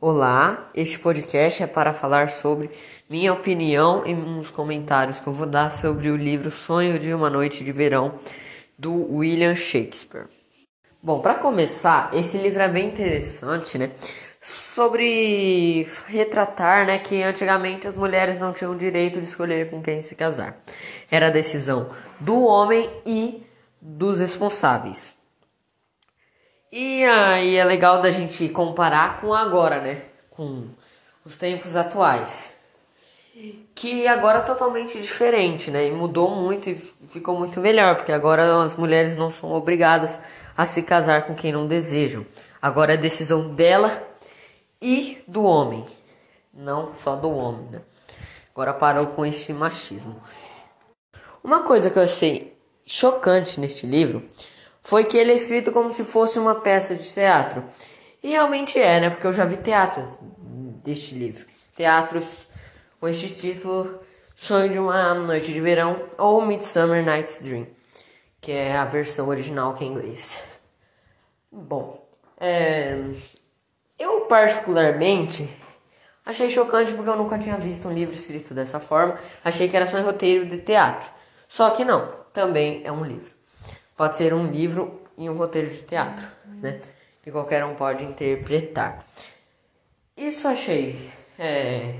Olá, este podcast é para falar sobre minha opinião e uns comentários que eu vou dar sobre o livro Sonho de uma Noite de Verão do William Shakespeare. Bom, para começar, esse livro é bem interessante, né? Sobre retratar, né, que antigamente as mulheres não tinham direito de escolher com quem se casar. Era a decisão do homem e dos responsáveis. E aí é legal da gente comparar com agora, né? Com os tempos atuais. Que agora é totalmente diferente, né? E mudou muito e ficou muito melhor, porque agora as mulheres não são obrigadas a se casar com quem não desejam. Agora é decisão dela e do homem, não só do homem, né? Agora parou com este machismo. Uma coisa que eu achei chocante neste livro foi que ele é escrito como se fosse uma peça de teatro. E realmente é, né? Porque eu já vi teatro deste livro. Teatros com este título Sonho de uma Noite de Verão ou Midsummer Night's Dream, que é a versão original que é em inglês. Bom, é... eu particularmente achei chocante porque eu nunca tinha visto um livro escrito dessa forma. Achei que era só um roteiro de teatro. Só que não, também é um livro pode ser um livro e um roteiro de teatro, né? Que qualquer um pode interpretar. Isso achei é,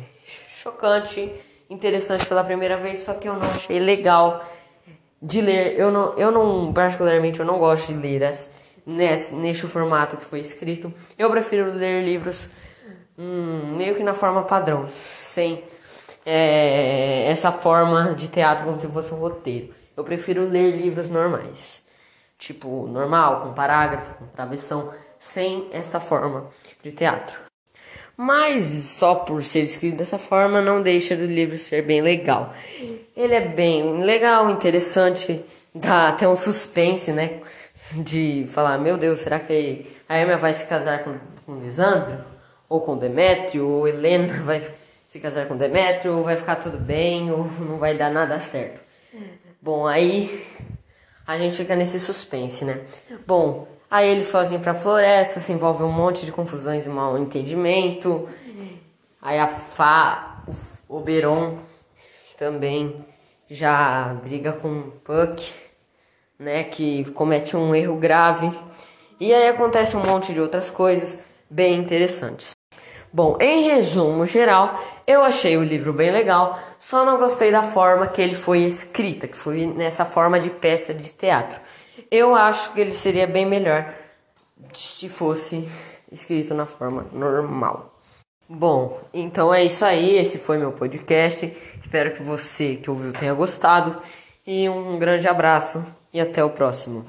chocante, interessante pela primeira vez, só que eu não achei legal de ler. Eu não, eu não particularmente, eu não gosto de ler as, nesse, neste formato que foi escrito. Eu prefiro ler livros hum, meio que na forma padrão, sem é, essa forma de teatro como se fosse um roteiro. Eu prefiro ler livros normais tipo normal, com parágrafo, com travessão, sem essa forma de teatro. Mas só por ser escrito dessa forma não deixa do livro ser bem legal. Ele é bem legal, interessante, dá até um suspense, né? De falar, meu Deus, será que a Hermia vai se casar com, com Lisandro? Ou com Demétrio? Ou Helena vai se casar com Demétrio? Ou vai ficar tudo bem? Ou não vai dar nada certo? Bom, aí a gente fica nesse suspense, né? Bom, aí eles fazem pra floresta, se envolve um monte de confusões e mal entendimento. Aí a Fá, o Oberon também já briga com o Puck, né? Que comete um erro grave. E aí acontece um monte de outras coisas bem interessantes. Bom, em resumo geral, eu achei o livro bem legal, só não gostei da forma que ele foi escrita, que foi nessa forma de peça de teatro. Eu acho que ele seria bem melhor se fosse escrito na forma normal. Bom, então é isso aí. Esse foi meu podcast. Espero que você que ouviu tenha gostado. E um grande abraço e até o próximo.